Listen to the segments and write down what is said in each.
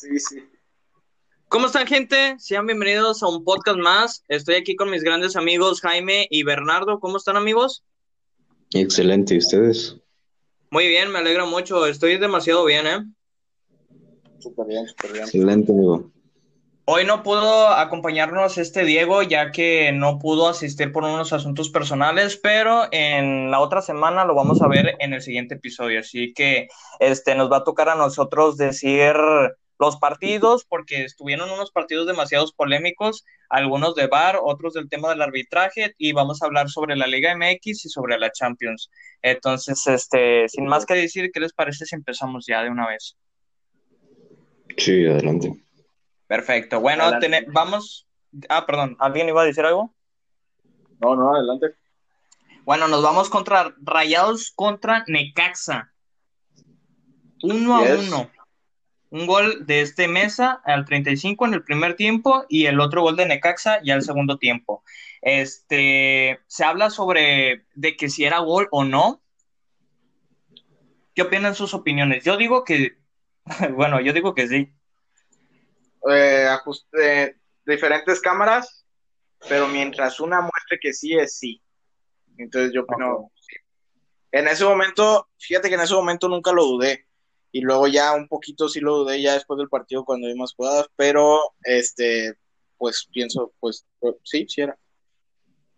Sí, sí. ¿Cómo están, gente? Sean bienvenidos a un podcast más. Estoy aquí con mis grandes amigos Jaime y Bernardo. ¿Cómo están, amigos? Excelente, ¿y ustedes? Muy bien, me alegro mucho. Estoy demasiado bien, ¿eh? Súper bien, súper bien. Excelente, amigo. Hoy no pudo acompañarnos este Diego, ya que no pudo asistir por unos asuntos personales, pero en la otra semana lo vamos a ver en el siguiente episodio. Así que este nos va a tocar a nosotros decir los partidos, porque estuvieron unos partidos demasiado polémicos, algunos de VAR, otros del tema del arbitraje, y vamos a hablar sobre la Liga MX y sobre la Champions. Entonces, este, sin más que decir, ¿qué les parece si empezamos ya de una vez? Sí, adelante. Perfecto. Bueno, Adelante. vamos. Ah, perdón, ¿alguien iba a decir algo? No, no, adelante. Bueno, nos vamos contra Rayados contra Necaxa. Uno a uno. Un gol de este Mesa al 35 en el primer tiempo y el otro gol de Necaxa ya al segundo tiempo. Este, se habla sobre de que si era gol o no. ¿Qué opinan sus opiniones? Yo digo que, bueno, yo digo que sí. Eh, ajuste, diferentes cámaras, pero mientras una muestre que sí es sí. Entonces yo opino. En ese momento, fíjate que en ese momento nunca lo dudé. Y luego ya un poquito sí lo dudé ya después del partido cuando vi más jugadas, pero este, pues pienso, pues sí, sí era.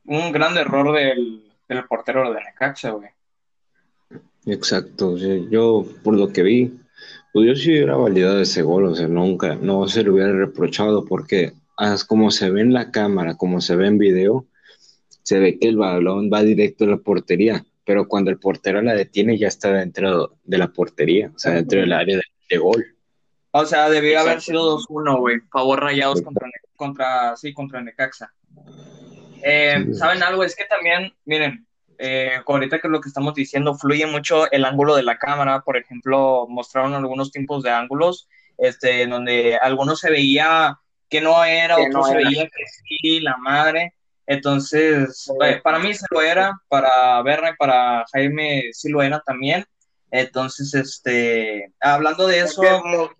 Un gran error del, del portero de Necaxa, güey. Exacto. sí, Yo, por lo que vi, pues yo sí hubiera validado ese gol, o sea, nunca, no se lo hubiera reprochado porque as- como se ve en la cámara, como se ve en video, se ve que el balón va directo a la portería, pero cuando el portero la detiene ya está dentro de la portería, o sea, dentro del área de, de gol. O sea, debió haber sido 2-1, güey. Favor rayados contra, contra, sí, contra Necaxa. Eh, Sí. ¿Saben algo? Es que también, miren, eh, ahorita que lo que estamos diciendo, fluye mucho el ángulo de la cámara. Por ejemplo, mostraron algunos tipos de ángulos, este, en donde algunos se veía que no era, Que otros no se veía que sí, la madre. Entonces, eh, para mí sí lo era, para Berna y para Jaime sí lo era también. Entonces, este, hablando de Es eso,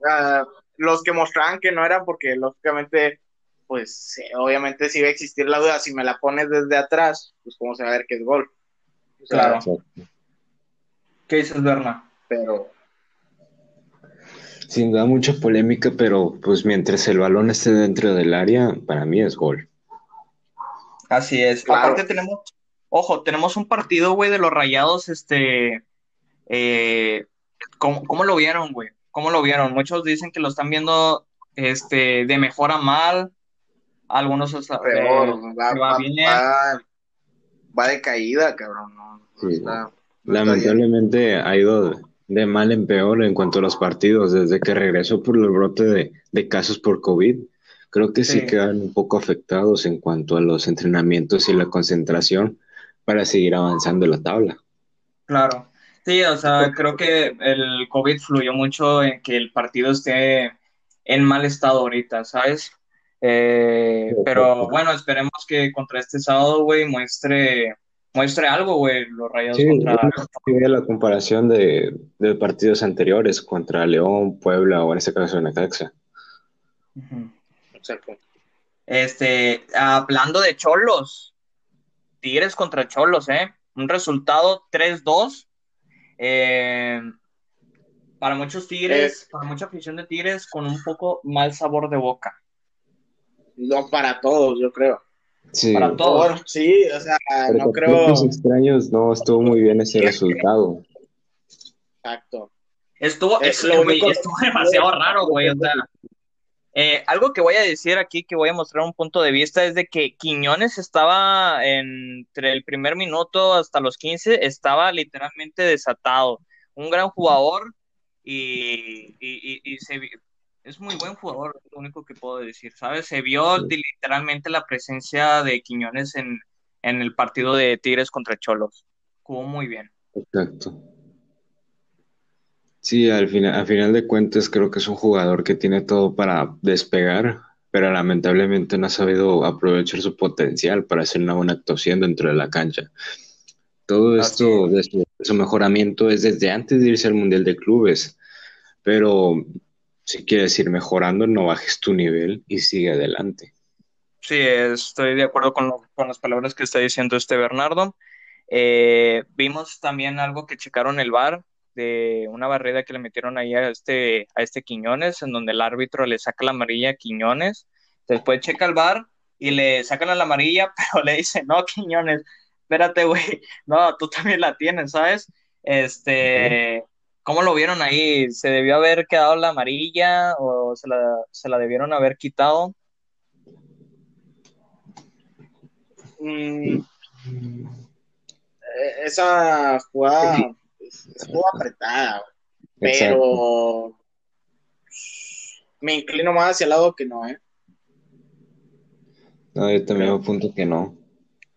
ah, los que mostraban que no era porque lógicamente, pues sí, obviamente sí va a existir la duda, si me la pones desde atrás, pues cómo se va a ver que es gol. O sea, Claro. Exacto. ¿qué dices, Berna? Pero Sin duda mucha polémica, pero pues mientras el balón esté dentro del área, para mí es gol. Así es. Claro. Aparte tenemos, ojo, tenemos un partido, güey, de los Rayados, este, eh, ¿cómo, cómo lo vieron, güey? ¿Cómo lo vieron? Muchos dicen que lo están viendo, este, de mejor a mal, algunos hasta, peor, eh, va, va va- bien. va- va de caída, cabrón. No, Sí. está-. Lamentablemente ha ido de, de mal en peor en cuanto a los partidos, desde que regresó por el brote de, de casos por COVID. Creo que sí. Sí. quedan un poco afectados en cuanto a los entrenamientos y la concentración para seguir avanzando en la tabla. Claro. Sí, o sea, creo que el COVID fluyó mucho en que el partido esté en mal estado ahorita, ¿sabes? Eh, pero bueno, esperemos que contra este sábado, güey, muestre, muestre algo, güey, los rayados Sí, contra... yo la comparación de, de partidos anteriores contra León, Puebla o en este caso Necaxa. Este, hablando de Cholos, Tigres contra Cholos, ¿eh? Un resultado 3-2. Eh, para muchos Tigres, para mucha afición de Tigres, con un poco mal sabor de boca. No para todos, yo creo. Sí, Para todos. Sí, o sea, pero no creo. extraños no estuvo muy bien ese resultado. Exacto. Estuvo, Es es- lo güey, único- estuvo demasiado raro, güey. O sea, eh, algo que voy a decir aquí, que voy a mostrar un punto de vista, es de que Quiñones estaba entre el primer minuto hasta los 15, estaba literalmente desatado. Un gran jugador y, y- y- y se es muy buen jugador, es lo único que puedo decir, ¿sabes? Se vio literalmente la presencia de Quiñones en, en el partido de Tigres contra Cholos. Jugó muy bien. Exacto. Sí, al final, al final de cuentas creo que es un jugador que tiene todo para despegar, pero lamentablemente no ha sabido aprovechar su potencial para hacer una buena actuación dentro de la cancha. Todo Así esto de su, de su mejoramiento es desde antes de irse al Mundial de Clubes, pero si quieres ir mejorando, no bajes tu nivel y sigue adelante. Sí, estoy de acuerdo con, con las palabras que está diciendo este Bernardo. Eh, vimos también algo que checaron el VAR de una barrera que le metieron ahí a este, a este Quiñones, en donde el árbitro le saca la amarilla a Quiñones. Después checa el VAR y le sacan la amarilla, pero le dice, no, Quiñones, espérate, güey, no, tú también la tienes, ¿sabes? Este, ¿cómo lo vieron ahí? ¿Se debió haber quedado la amarilla o se la, se la debieron haber quitado? Mm, eh, esa jugada estuvo apretada, pero me inclino más hacia el lado que no, ¿eh? No, yo también apunto que no,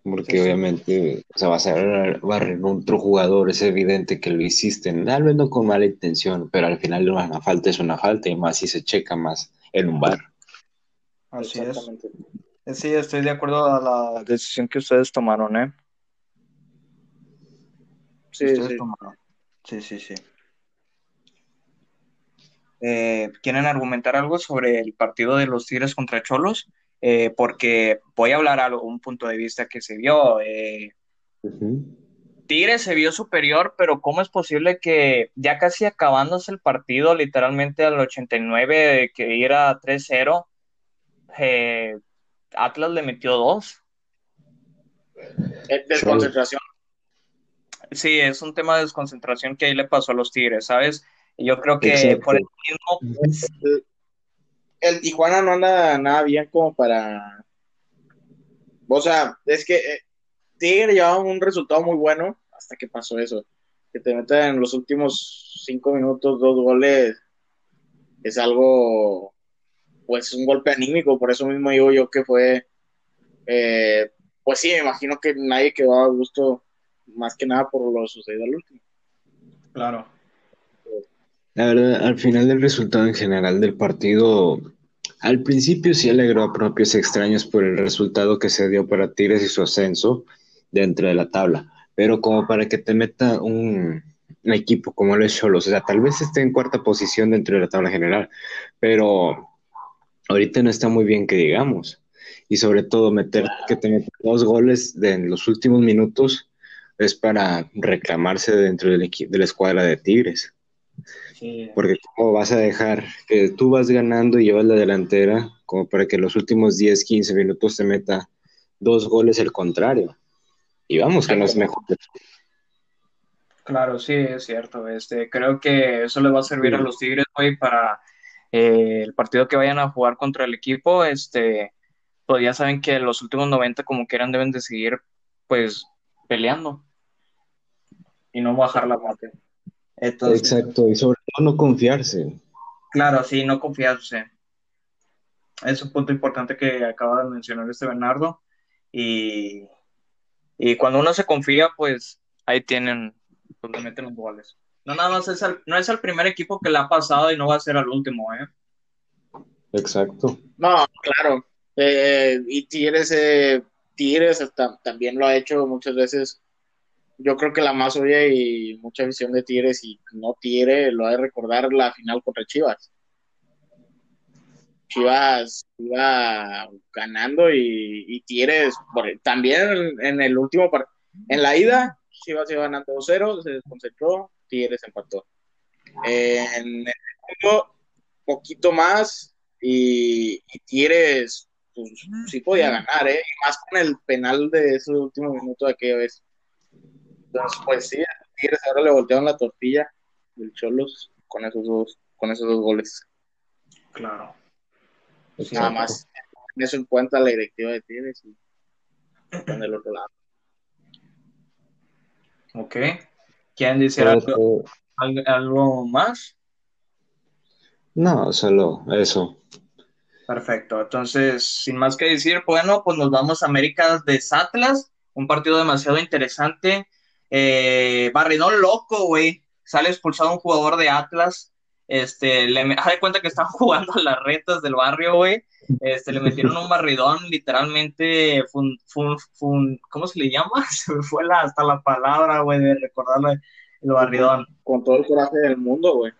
porque obviamente, o sea, vas a barrer otro jugador, es evidente que lo hiciste, tal vez no con mala intención, pero al final una falta es una falta y más si se checa más en un bar. Así es. Sí, estoy de acuerdo a la decisión que ustedes tomaron, ¿eh? Sí, sí. Sí, sí, eh, ¿Quieren argumentar algo sobre el partido de los Tigres contra Cholos? Eh, porque voy a hablar algo, un punto de vista que se vio. Eh, Tigres se vio superior, pero ¿cómo es posible que ya casi acabándose el partido, literalmente al 89, que era 3-0, Atlas le metió dos? Desconcentración. Sí, es un tema de desconcentración que ahí le pasó a los Tigres, ¿sabes? Yo creo que por el mismo... El Tijuana no anda nada bien como para... O sea, es que eh, Tigre llevaba un resultado muy bueno hasta que pasó eso. Que te meten en los últimos cinco minutos dos goles es algo, pues un golpe anímico, por eso mismo digo yo que fue, eh, pues sí, me imagino que nadie quedó a gusto más que nada por lo sucedido al último. Claro. La verdad, al final del resultado en general del partido, al principio sí alegró a propios extraños por el resultado que se dio para Tigres y su ascenso dentro de la tabla, pero como para que te meta un, equipo como el Cholos, o sea, tal vez esté en cuarta posición dentro de la tabla general, pero ahorita no está muy bien que digamos, y sobre todo meter que te meta dos goles de, en los últimos minutos es para reclamarse dentro del de la escuadra de Tigres. Porque cómo vas a dejar que tú vas ganando y llevas la delantera como para que los últimos 10, 15 minutos te meta dos goles el contrario. Y vamos, que no es mejor. Claro, sí, es cierto. Este, creo que eso le va a servir a los Tigres hoy para eh, el partido que vayan a jugar contra el equipo. Este, pues ya saben que los últimos 90 como quieran deben de seguir pues peleando y no bajar la guardia. Exacto, y sobre todo no confiarse. Claro, sí, no confiarse. Es un punto importante que acaba de mencionar este Bernardo. Y, y cuando uno se confía, pues ahí tienen, donde meten los goles. No, nada más es el, no es el primer equipo que le ha pasado y no va a ser el último, ¿eh? Exacto. No, claro. Eh, y Tigres, eh, Tigres también lo ha hecho muchas veces yo creo que la más obvia y mucha visión de Tigres y no Tigre lo ha de recordar la final contra Chivas. Chivas iba ganando y, y Tigres también en el último partido, en la ida Chivas iba ganando 2-0, se desconcentró, Tigres empató. en el segundo, poquito más y, y Tigres pues, sí podía ganar, ¿eh? y más con el penal de ese último minuto de aquella vez. Entonces, pues sí, Tigres ahora le voltearon la tortilla del Cholos con esos dos, con esos dos goles. Claro. Nada más en eso en cuenta la directiva de Tigres y en el otro lado. Ok. ¿Quieren decir algo, algo más? No, solo eso. Perfecto. Entonces, sin más que decir, bueno, pues nos vamos a América de Atlas, un partido demasiado interesante. Eh, barridón loco, güey. Sale expulsado un jugador de Atlas. Este, le da de cuenta que estaban jugando a las retas del barrio, güey. Este, le metieron un barridón, literalmente, fun, fun, ¿cómo se le llama? Se me fue hasta la palabra, güey, de recordarle el barridón. Con todo el coraje del mundo, güey.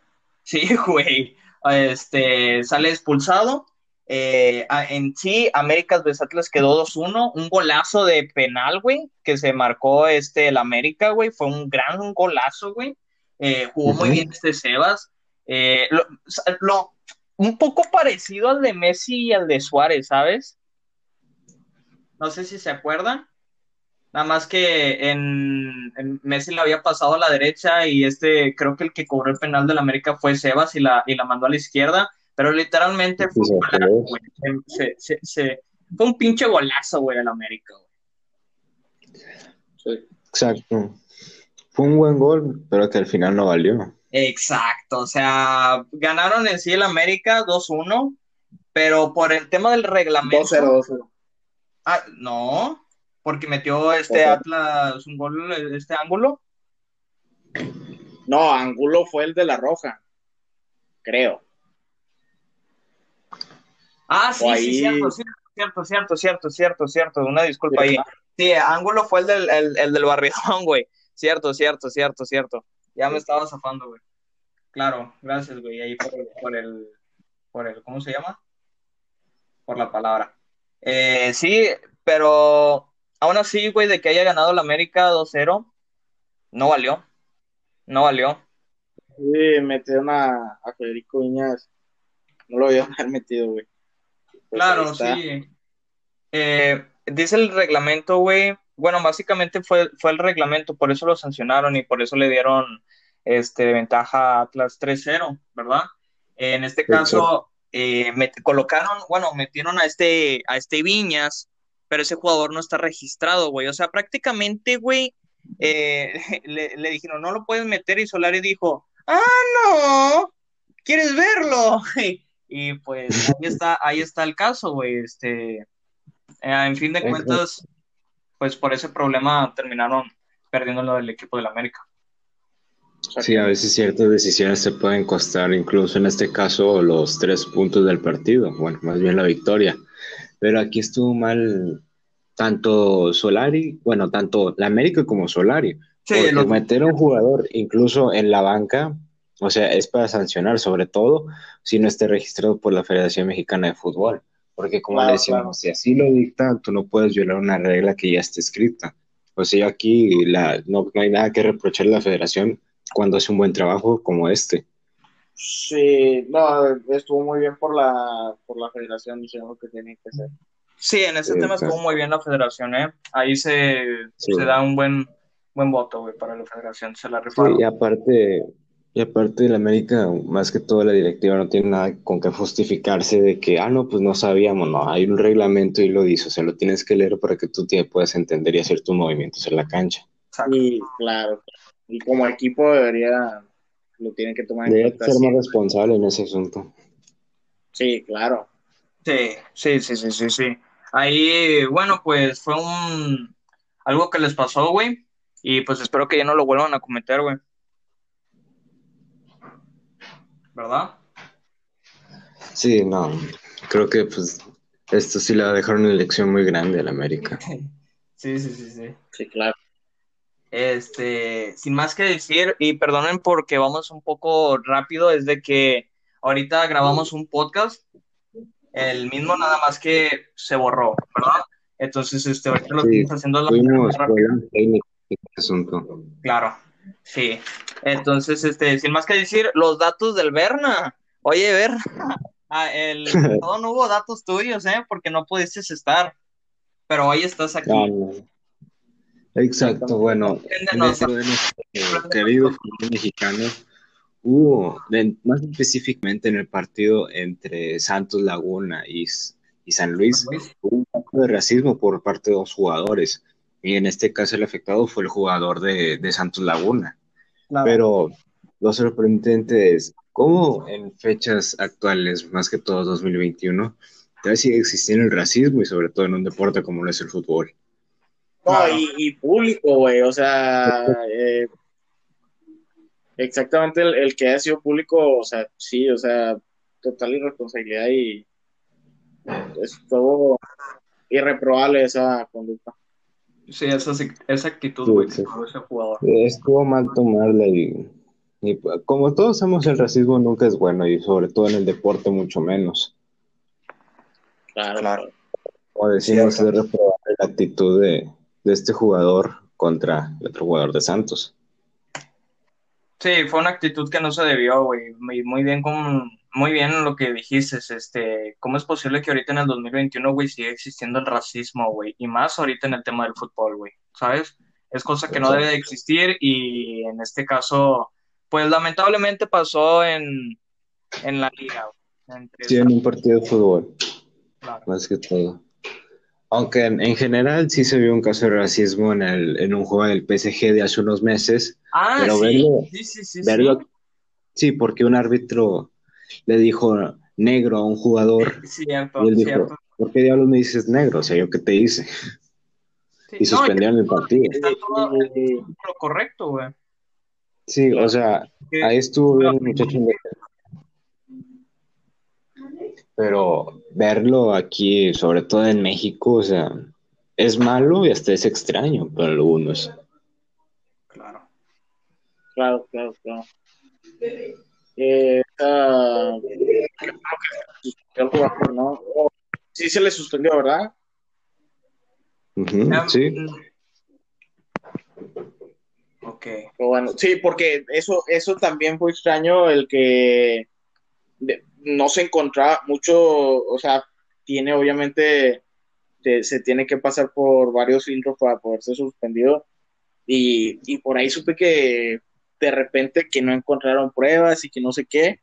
Sí, güey. Este, sale expulsado. Eh, en sí, Américas vs Atlas quedó 2-1. Un golazo de penal, güey, que se marcó este, el América, güey. Fue un gran golazo, güey. Eh, jugó muy bien este Sebas. Eh, lo, un poco parecido al de Messi y al de Suárez, ¿sabes? No sé si se acuerdan. Nada más que en, Messi le había pasado a la derecha y este, creo que el que cobró el penal del América fue Sebas y la, y la mandó a la izquierda, pero literalmente fue, un, fue un pinche golazo, güey, el América, Sí. Exacto. Fue un buen gol, pero que al final no valió. Exacto, o sea, ganaron en sí el América 2-1, pero por el tema del reglamento. 2-0, Ah, no, porque metió este Atlas un gol, este ángulo. No, ángulo fue el de la roja, creo. Ah, sí, sí, cierto, cierto, cierto, cierto, cierto, cierto, una disculpa ahí. Sí, ángulo fue el del, el, el del barrión, güey. Cierto, cierto, cierto, cierto. Ya me estaba zafando, güey. Claro, gracias, güey, ahí por el, por el, por el, ¿cómo se llama? Por la palabra. Eh, sí, pero aún así, güey, de que haya ganado la América 2-0, no valió. No valió. Sí, metieron a, a Federico Viñas. No lo haber metido, güey. Claro, sí. Eh, dice el reglamento, güey. Bueno, básicamente fue, fue el reglamento, por eso lo sancionaron y por eso le dieron este, ventaja a Atlas 3-0, ¿verdad? En este caso, eh, me colocaron, bueno, metieron a este, a este Viñas pero ese jugador no está registrado, güey. O sea, prácticamente, güey, eh, le, dijeron, no lo puedes meter y Solari dijo, ah, no, ¿quieres verlo? y pues ahí está, ahí está el caso, güey. Este, eh, en fin de cuentas, pues por ese problema terminaron perdiendo lo del equipo del América. Sí, a veces ciertas decisiones se pueden costar, incluso en este caso, los tres puntos del partido, bueno, más bien la victoria. Pero aquí estuvo mal tanto Solari, bueno, tanto la América como Solari. Sí, porque meter a un jugador incluso en la banca, o sea, es para sancionar, sobre todo si no esté registrado por la Federación Mexicana de Fútbol. Porque como le decimos, si así lo dicta, tú no puedes violar una regla que ya está escrita. O sea, aquí la, no, no hay nada que reprocharle a la federación cuando hace un buen trabajo como este. Sí, no, estuvo muy bien por la, por la federación diciendo lo que tiene que hacer. Sí, en ese tema estuvo muy bien la federación, ¿eh? Ahí se, se da un buen, buen voto, güey, para la federación, se la y aparte, y aparte la América, más que todo la directiva no tiene nada con que justificarse de que, ah, no, pues no sabíamos, no, hay un reglamento y lo dice, o sea, lo tienes que leer para que tú te puedas entender y hacer tus movimientos en la cancha. Sí, claro. Y como equipo debería lo tienen que tomar en cuenta. ser más responsable en ese asunto. Sí, claro. Sí, sí, sí, sí, sí, sí. Ahí, bueno, pues fue un algo que les pasó, güey. Y pues espero que ya no lo vuelvan a cometer, güey. ¿Verdad? Sí, no. Creo que pues esto sí le va a dejar una elección muy grande a la América. sí, sí, sí, sí. Sí, claro. Este, sin más que decir, y perdonen porque vamos un poco rápido, es de que ahorita grabamos un podcast, el mismo nada más que se borró, ¿verdad? Entonces, este, ahorita lo estamos haciendo la asunto. Claro, sí. Entonces, este, sin más que decir, los datos del Berna. Oye, Berna, ah, el no hubo datos tuyos, ¿eh? Porque no pudiste estar. Pero hoy estás aquí. Exacto, bueno, en nuestro querido fútbol mexicano hubo, más específicamente en el partido entre Santos Laguna y, San Luis, hubo un poco de racismo por parte de dos jugadores. Y en este caso el afectado fue el jugador de, Santos Laguna. Pero lo sorprendente es cómo en fechas actuales, más que todo 2021, todavía sigue existiendo el racismo y sobre todo en un deporte como lo es el fútbol. No, y, público, güey, o sea, eh, exactamente el, que ha sido público, o sea, sí, o sea, total irresponsabilidad y es todo irreprobable esa conducta. Sí, esa, esa actitud, güey, ese jugador. Estuvo mal tomar la, Y como todos sabemos, el racismo nunca es bueno y sobre todo en el deporte mucho menos. Claro, claro. Como decimos, es reprobar la actitud de, de este jugador contra el otro jugador de Santos. Sí, fue una actitud que no se debió, güey. Muy, bien con, muy bien lo que dijiste, este, ¿cómo es posible que ahorita en el 2021, güey, siga existiendo el racismo, güey? Y más ahorita en el tema del fútbol, güey, ¿sabes? Es cosa que no debe de existir y en este caso, pues lamentablemente pasó en, en la liga. sí, en un partido de fútbol. Más que todo. Aunque en, general sí se vio un caso de racismo en, el, en un juego del PSG de hace unos meses. Ah, pero sí. sí, sí, sí, verlo, sí, porque un árbitro le dijo negro a un jugador. Cierto, y él dijo, cierto. ¿por qué diablos me dices negro? O sea, ¿yo qué te hice? Sí, y suspendieron no, el partido. Está todo lo correcto, güey. Sí, o sea, ahí estuvo bien el muchacho. Pero verlo aquí, sobre todo en México, o sea, es malo y hasta es extraño para algunos. Claro. Claro, claro, claro. Eh, uh, ¿no? Sí se le suspendió, ¿verdad? Uh -huh, sí. Ok. Pero bueno, sí, porque eso, eso también fue extraño, el que de, no se encontraba mucho, o sea, tiene obviamente, te, se tiene que pasar por varios filtros para poder ser suspendido. Y, y por ahí supe que de repente que no encontraron pruebas y que no sé qué.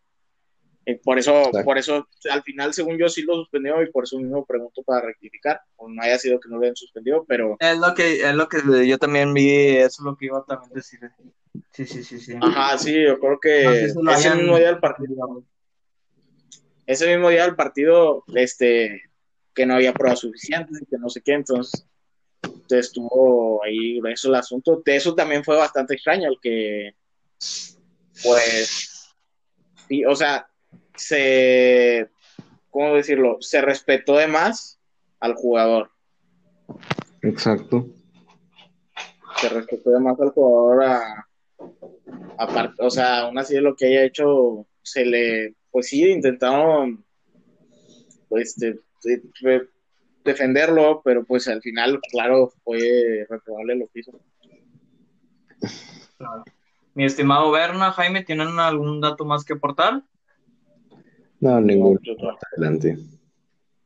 Eh, por eso, Exacto. por eso, al final, según yo, sí lo suspendió y por eso mismo pregunto para rectificar. O no haya sido que no lo hayan suspendido, pero. Es lo que, es lo que yo también vi, eso es lo que iba a también decir. Sí, sí, sí, sí. Ajá, sí, yo creo que no, ese hayan... mismo día del partido. Ese mismo día del partido, este, que no había pruebas suficientes y que no sé qué, entonces estuvo ahí eso el asunto. De eso también fue bastante extraño, el que pues, sí, o sea, se, ¿cómo decirlo? Se respetó de más al jugador. Exacto. Se respetó de más al jugador a, a o sea, aún así de lo que haya hecho, se le, pues sí, intentaron, pues, de, de, de defenderlo, pero pues al final, claro, fue reprobable lo que hizo. Claro. Mi estimado Berna, Jaime, ¿tienen algún dato más que aportar? No, ningún. Adelante.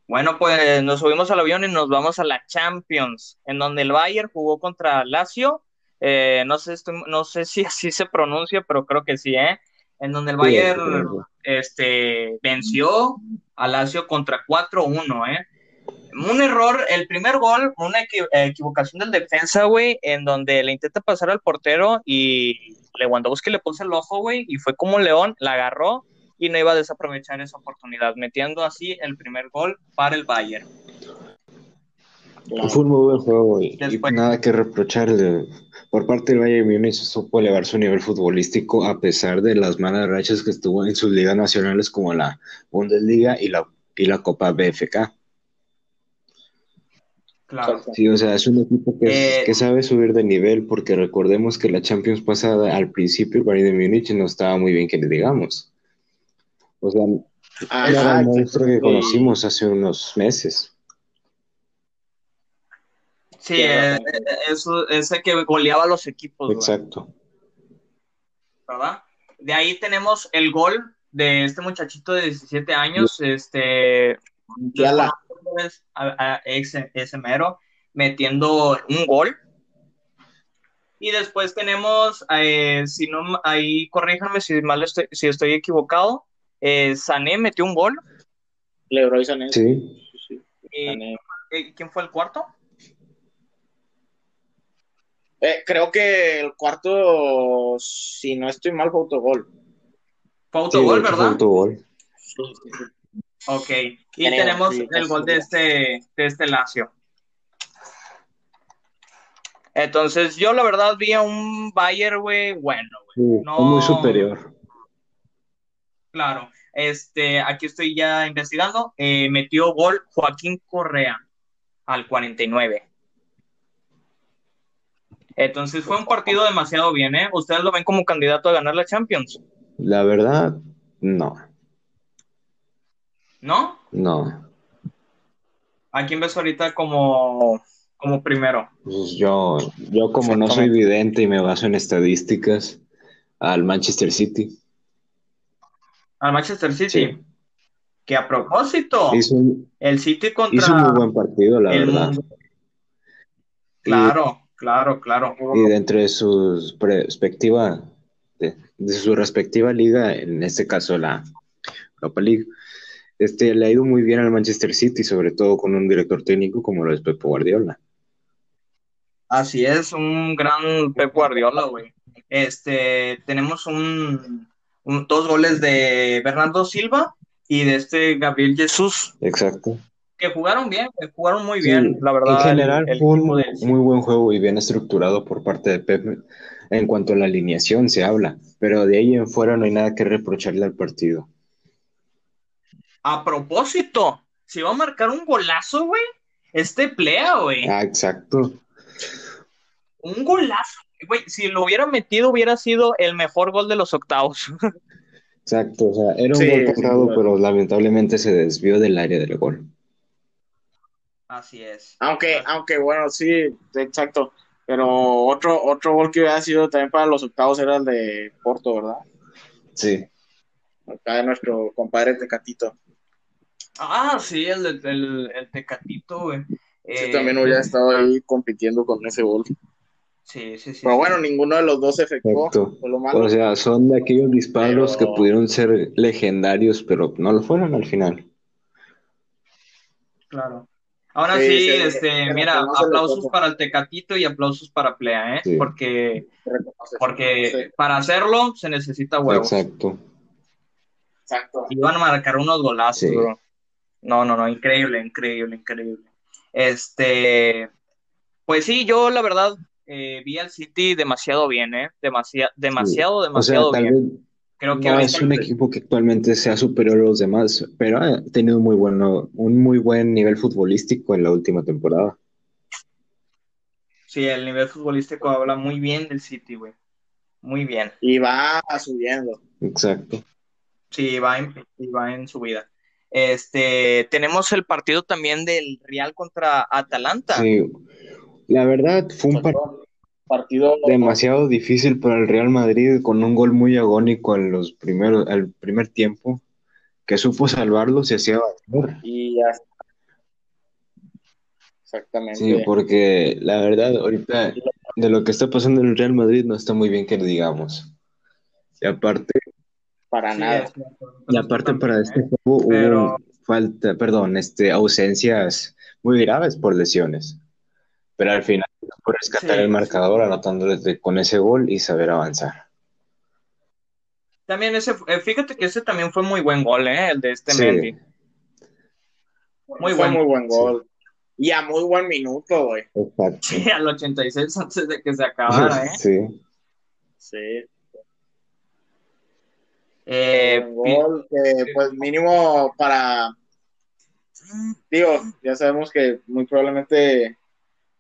Bueno, pues nos subimos al avión y nos vamos a la Champions, en donde el Bayern jugó contra Lazio. Eh, no, sé, estoy, no sé si así se pronuncia, pero creo que sí, ¿eh? En donde el Bayern sí. Este, venció a Lazio contra 4-1, ¿eh? un error, el primer gol, una equivocación del defensa, güey, en donde le intenta pasar al portero y Lewandowski le puso el ojo, güey, y fue como un león, la agarró y no iba a desaprovechar esa oportunidad, metiendo así el primer gol para el Bayern. Fue un muy buen juego y, Después, y nada que reprochar. Por parte del Bayern Múnich supo elevar su nivel futbolístico a pesar de las malas rachas que estuvo en sus ligas nacionales como la Bundesliga y la, y la Copa BFK. Claro. Sí, o sea, es un equipo que, eh, que, sabe subir de nivel, porque recordemos que la Champions pasada, al principio, el Bayern de Múnich no estaba muy bien que le digamos. O sea, Ajá, era el monstruo que conocimos hace unos meses. Sí, eh, eso, ese que goleaba a los equipos. Exacto. Güey. ¿Verdad? De ahí tenemos el gol de este muchachito de 17 años, este... Ya la a, a ese, ese, mero metiendo un gol. Y después tenemos, eh, si no, ahí corríjanme si mal estoy, si estoy equivocado, eh, Sané metió un gol. Leroy Sané. Sí. sí. Y, Sané. ¿Quién fue el cuarto? Eh, creo que el cuarto, si no estoy mal, fue autogol. Fue autogol, sí, ¿verdad? Fue autogol. Sí, sí, sí. Ok, y Creo, tenemos sí, el gol de este, de este Lazio. Entonces, yo la verdad vi a un Bayern, güey, bueno, güey. Sí, no... Muy superior. Claro, este, aquí estoy ya investigando. Eh, metió gol Joaquín Correa al 49. Entonces fue un partido demasiado bien, ¿eh? ¿Ustedes lo ven como candidato a ganar la Champions? La verdad, no. ¿No? No. ¿A quién ves ahorita como, como primero? Pues yo, yo como no soy vidente y me baso en estadísticas, al Manchester City. Al Manchester City. Que a propósito, el City contra. Hizo un muy buen partido, la verdad. Claro, claro, claro. Y dentro de su perspectiva, de, su respectiva liga, en este caso la Europa League, este, le ha ido muy bien al Manchester City, sobre todo con un director técnico como lo es Pep Guardiola. Así es, un gran Pep Guardiola, güey. Este, tenemos un, dos goles de Bernardo Silva y de este Gabriel Jesús. Exacto que jugaron bien, que jugaron muy bien, la verdad. En general fue un muy buen juego y bien estructurado por parte de Pep en cuanto a la alineación se habla, pero de ahí en fuera no hay nada que reprocharle al partido. A propósito, si va a marcar un golazo, güey, este plea, güey. Ah, exacto. Un golazo, güey, si lo hubiera metido hubiera sido el mejor gol de los octavos. Exacto, o sea, era un gol pasado, pero lamentablemente se desvió del área del gol. Así es. Aunque, aunque bueno, sí, exacto. Pero otro, otro gol que hubiera sido también para los octavos era el de Porto, ¿verdad? Sí. Acá de nuestro compadre Tecatito. Ah, sí, el, el, el Tecatito, güey. Sí, también hubiera eh, estado ahí compitiendo con ese gol. Sí, sí, sí. Pero bueno, ninguno de los dos se efectuó. O sea, son de aquellos disparos que pudieron ser legendarios, pero no lo fueron al final. Claro. Ahora sí, este, mira, aplausos para el Tecatito y aplausos para Plea, ¿eh? Porque, porque para hacerlo se necesita huevos. Exacto. Exacto. Y van a marcar unos golazos, bro. No, no, no, increíble, increíble, increíble. Este, pues sí, yo la verdad eh, vi al City demasiado bien, ¿eh? demasiado, demasiado, demasiado bien. Creo que no es un equipo que actualmente sea superior a los demás, pero ha tenido muy bueno, un muy buen nivel futbolístico en la última temporada. Sí, el nivel futbolístico habla muy bien del City, güey. Muy bien. Y va subiendo. Exacto. Sí, va en, va en subida. Este, tenemos el partido también del Real contra Atalanta. Sí, la verdad fue un partido partido demasiado difícil para el Real Madrid con un gol muy agónico en los primeros al primer tiempo que supo salvarlo se hacía y ya exactamente. Sí porque la verdad ahorita de lo que está pasando en el Real Madrid no está muy bien que digamos. Y aparte para nada. y aparte para este juego hubo falta perdón este ausencias muy graves por lesiones pero al final por rescatar el marcador anotando con ese gol y saber avanzar. También ese, eh, fíjate que ese también fue muy buen gol, ¿eh? El de este Mendy. Muy buen, muy buen gol. Y a muy buen minuto, güey. Sí, al 86 antes de que se acabara, ¿eh? Sí. Sí. Eh, gol que, pues mínimo para digo, ya sabemos que muy probablemente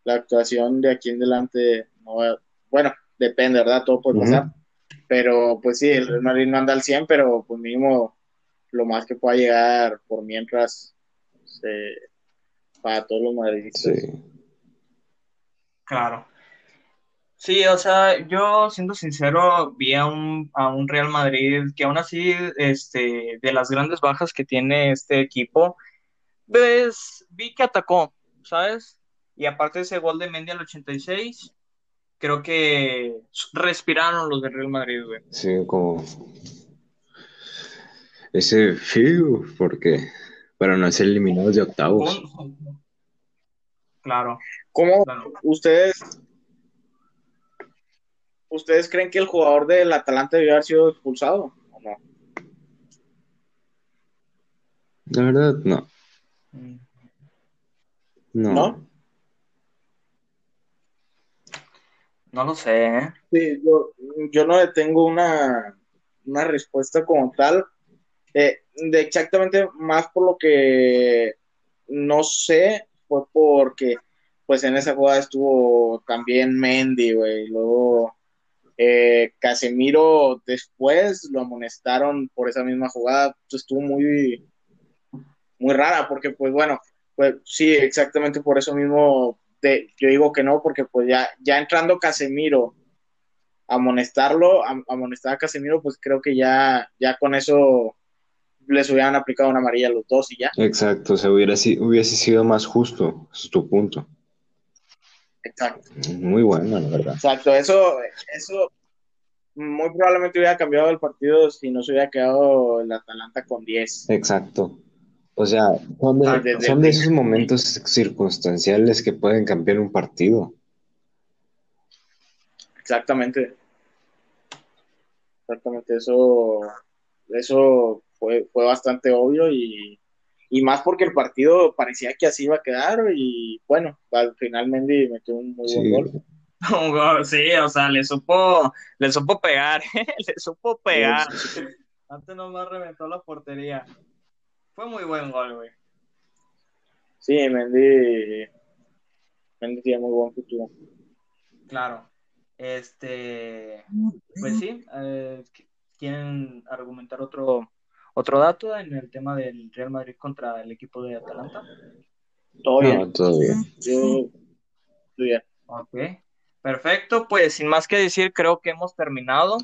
la actuación de aquí en adelante no va, bueno, depende, ¿verdad? Todo puede pasar. Pero pues sí, el Real Madrid no anda al 100, pero pues mínimo lo más que pueda llegar por mientras para todos los madridistas. Sí. Claro. Sí, o sea, yo siendo sincero, vi a un, a un Real Madrid que aún así, este, de las grandes bajas que tiene este equipo, pues vi que atacó, ¿sabes? Y aparte de ese gol de Mendy al 86, creo que respiraron los de Real Madrid, güey. Sí, como ese fío, porque para no ser eliminados de octavos. Claro. ¿Cómo ustedes ustedes creen que el jugador del Atalanta debió haber sido expulsado o no? La verdad, no. Mm. No. ¿No? No lo sé. ¿eh? Sí, yo, no le tengo una, respuesta como tal. Eh, de exactamente más por lo que no sé, fue porque pues en esa jugada estuvo también Mendy, güey. Luego eh, Casemiro después lo amonestaron por esa misma jugada. Pues, estuvo muy, muy rara porque, pues bueno, pues sí, exactamente por eso mismo yo digo que no, porque pues ya, ya entrando Casemiro amonestarlo, amonestar a Casemiro, pues creo que ya, ya con eso les hubieran aplicado una amarilla a los dos y ya. Exacto, o sea, hubiera, hubiese sido más justo, es tu punto. Exacto. Muy bueno, la verdad. Exacto, eso, eso muy probablemente hubiera cambiado el partido si no se hubiera quedado el Atalanta con 10. Exacto. O sea, son de, ah, son de esos momentos circunstanciales que pueden cambiar un partido. Exactamente. Exactamente, eso, eso fue, fue bastante obvio y, más porque el partido parecía que así iba a quedar y bueno, al final Mendy metió un muy buen gol. Un gol, sí, o sea, le supo, le supo pegar, le supo pegar. Antes nomás reventó la portería. Fue muy buen gol, güey. Sí, Mendy, Mendy tiene muy buen futuro. Claro. Este, pues sí, eh, ¿quieren argumentar otro, otro dato en el tema del Real Madrid contra el equipo de Atalanta? Todo bien. todo bien. Yo, bien. Ok, perfecto. Pues sin más que decir, creo que hemos terminado.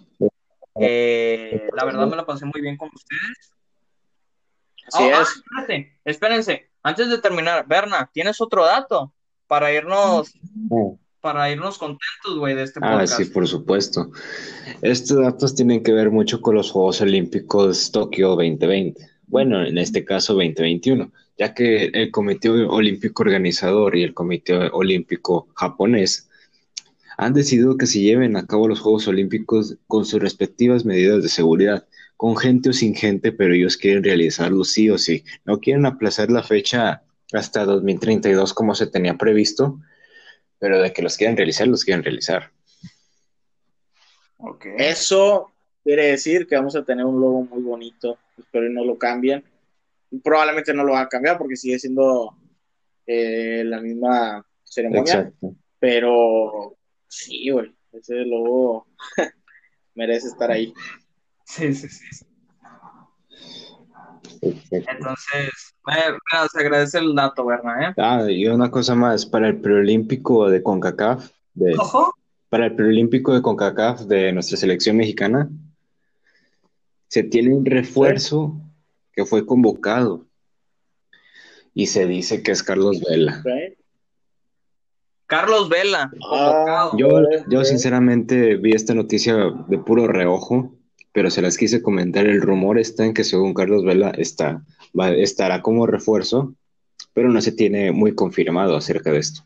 Eh, la verdad me la pasé muy bien con ustedes. Así oh, es. espérense. Antes de terminar, Berna, ¿tienes otro dato para irnos, para irnos contentos, güey, de este ah, podcast? Ah, sí, por supuesto. Estos datos tienen que ver mucho con los Juegos Olímpicos Tokio 2020. Bueno, en este caso 2021, ya que el Comité Olímpico Organizador y el Comité Olímpico Japonés han decidido que se lleven a cabo los Juegos Olímpicos con sus respectivas medidas de seguridad con gente o sin gente, pero ellos quieren realizarlo sí o sí. No quieren aplazar la fecha hasta 2032 como se tenía previsto, pero de que los quieren realizar, los quieren realizar. Okay. Eso quiere decir que vamos a tener un logo muy bonito, espero no lo cambien. Probablemente no lo van a cambiar porque sigue siendo eh, la misma ceremonia, pero sí, güey, ese logo merece estar ahí. Sí, sí, sí. Entonces, se agradece el dato, ¿verdad? ¿eh? Ah, y una cosa más, para el preolímpico de CONCACAF, de, para el preolímpico de CONCACAF de nuestra selección mexicana, se tiene un refuerzo que fue convocado y se dice que es Carlos Vela. Carlos Vela. Ah, yo, yo sinceramente vi esta noticia de puro reojo pero se las quise comentar. El rumor está en que según Carlos Vela está, estará como refuerzo, pero no se tiene muy confirmado acerca de esto.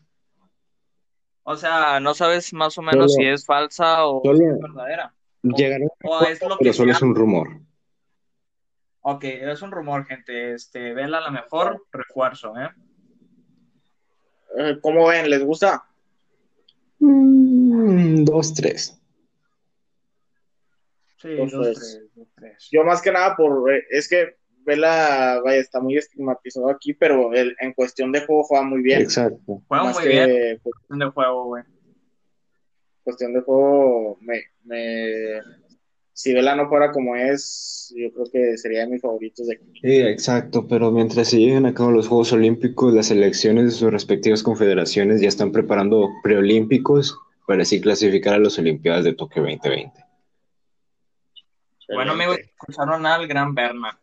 O sea, no sabes más o menos si es falsa o es verdadera. o, es lo pero solo es un rumor. Ok, es un rumor, gente. Este, Vela la mejor refuerzo, ¿eh? ¿eh? ¿Cómo ven? ¿Les gusta? Mm, dos, tres. Sí, dos, tres, Yo más que nada por, eh, es que Vela, vaya, está muy estigmatizado aquí, pero en cuestión de juego juega muy bien. Exacto. Juega muy bien. Cuestión de juego, güey. Cuestión de juego, me, me, si Vela no fuera como es, yo creo que sería de mis favoritos de aquí. Sí, exacto, pero mientras se lleguen a cabo los Juegos Olímpicos, las selecciones de sus respectivas confederaciones ya están preparando preolímpicos para así clasificar a las Olimpiadas de Tokio 2020. Bueno, amigos, escucharon al gran Berna.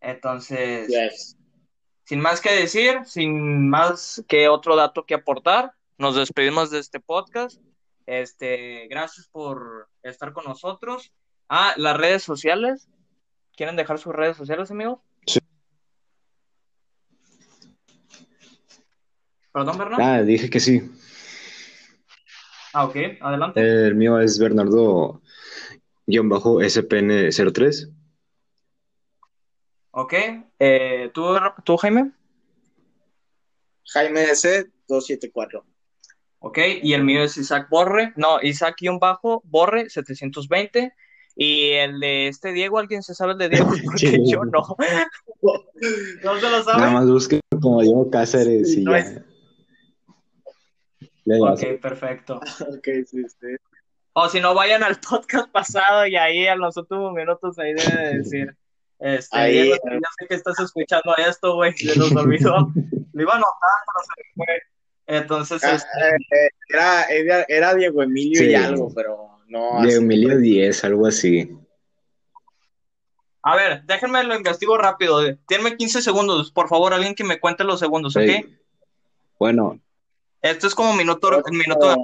Entonces, sin más que decir, sin más que otro dato que aportar, nos despedimos de este podcast. Este, gracias por estar con nosotros. Ah, las redes sociales. ¿Quieren dejar sus redes sociales, amigos? Sí. ¿Perdón, Berna? Ah, dije que sí. Ah, ok, adelante. El mío es Bernardo SPN03. Ok. Eh, ¿tú, ¿Tú, Jaime? Jaime S274. Ok, y el mío es Isaac Borre, no, Isaac-Bajo Borre 720. Y el de este Diego, ¿alguien se sabe el de Diego? Porque yo no. ¿No se lo sabe? Nada más busque como Diego Cáceres y ya. Ok, perfecto. ok, sí, sí. O si no, vayan al podcast pasado y ahí a los últimos minutos ahí debe decir. Este, Ahí, Diego, ya sé que estás escuchando esto, güey, se nos olvidó. Lo iba a notar, pero se me fue. Entonces, Ah, este, eh, era, era, era Diego Emilio Sí. y algo, pero no. Así. Emilio 10, algo así. a ver, déjenme lo investigo rápido. Tienme 15 segundos, por favor, alguien que me cuente los segundos, ¿ok? Sí. Bueno, Esto es como minuto, minuto.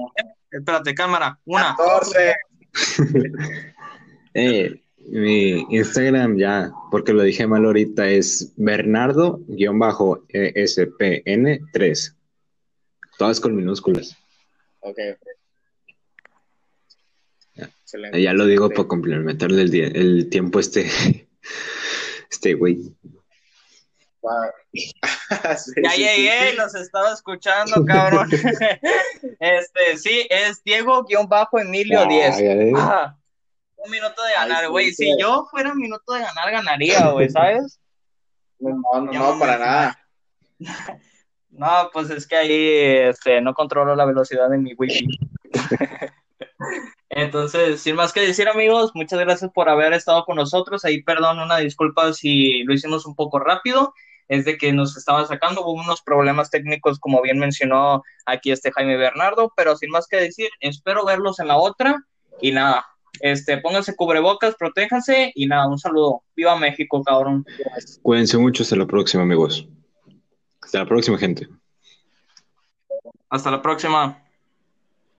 Espérate, cámara. Una. 14. eh, mi Instagram ya, porque lo dije mal ahorita, es Bernardo-ESPN3. Todas con minúsculas. Ok. Ya. Excelente. Ya lo digo Sí. para complementarle el, día- el tiempo a este, este güey. Va. Sí, Ya sí, llegué, los estaba escuchando, cabrón. Este, sí, es Diego-Emilio 10. Ah. Ah, un minuto de ganar, güey. Si yo fuera un minuto de ganar, ganaría, güey, ¿sabes? No, no, Ya no, para nada. No, pues es que ahí este, no controlo la velocidad de mi wifi. Entonces, sin más que decir, amigos, muchas gracias por haber estado con nosotros. Ahí, perdón, una disculpa si lo hicimos un poco rápido. Es de que nos estaba sacando, hubo unos problemas técnicos, como bien mencionó aquí este Jaime Bernardo, pero sin más que decir, espero verlos en la otra. Y nada, este, pónganse cubrebocas, protéjanse y nada, un saludo. Viva México, cabrón. Cuídense mucho, hasta la próxima, amigos. Hasta la próxima, gente. Hasta la próxima.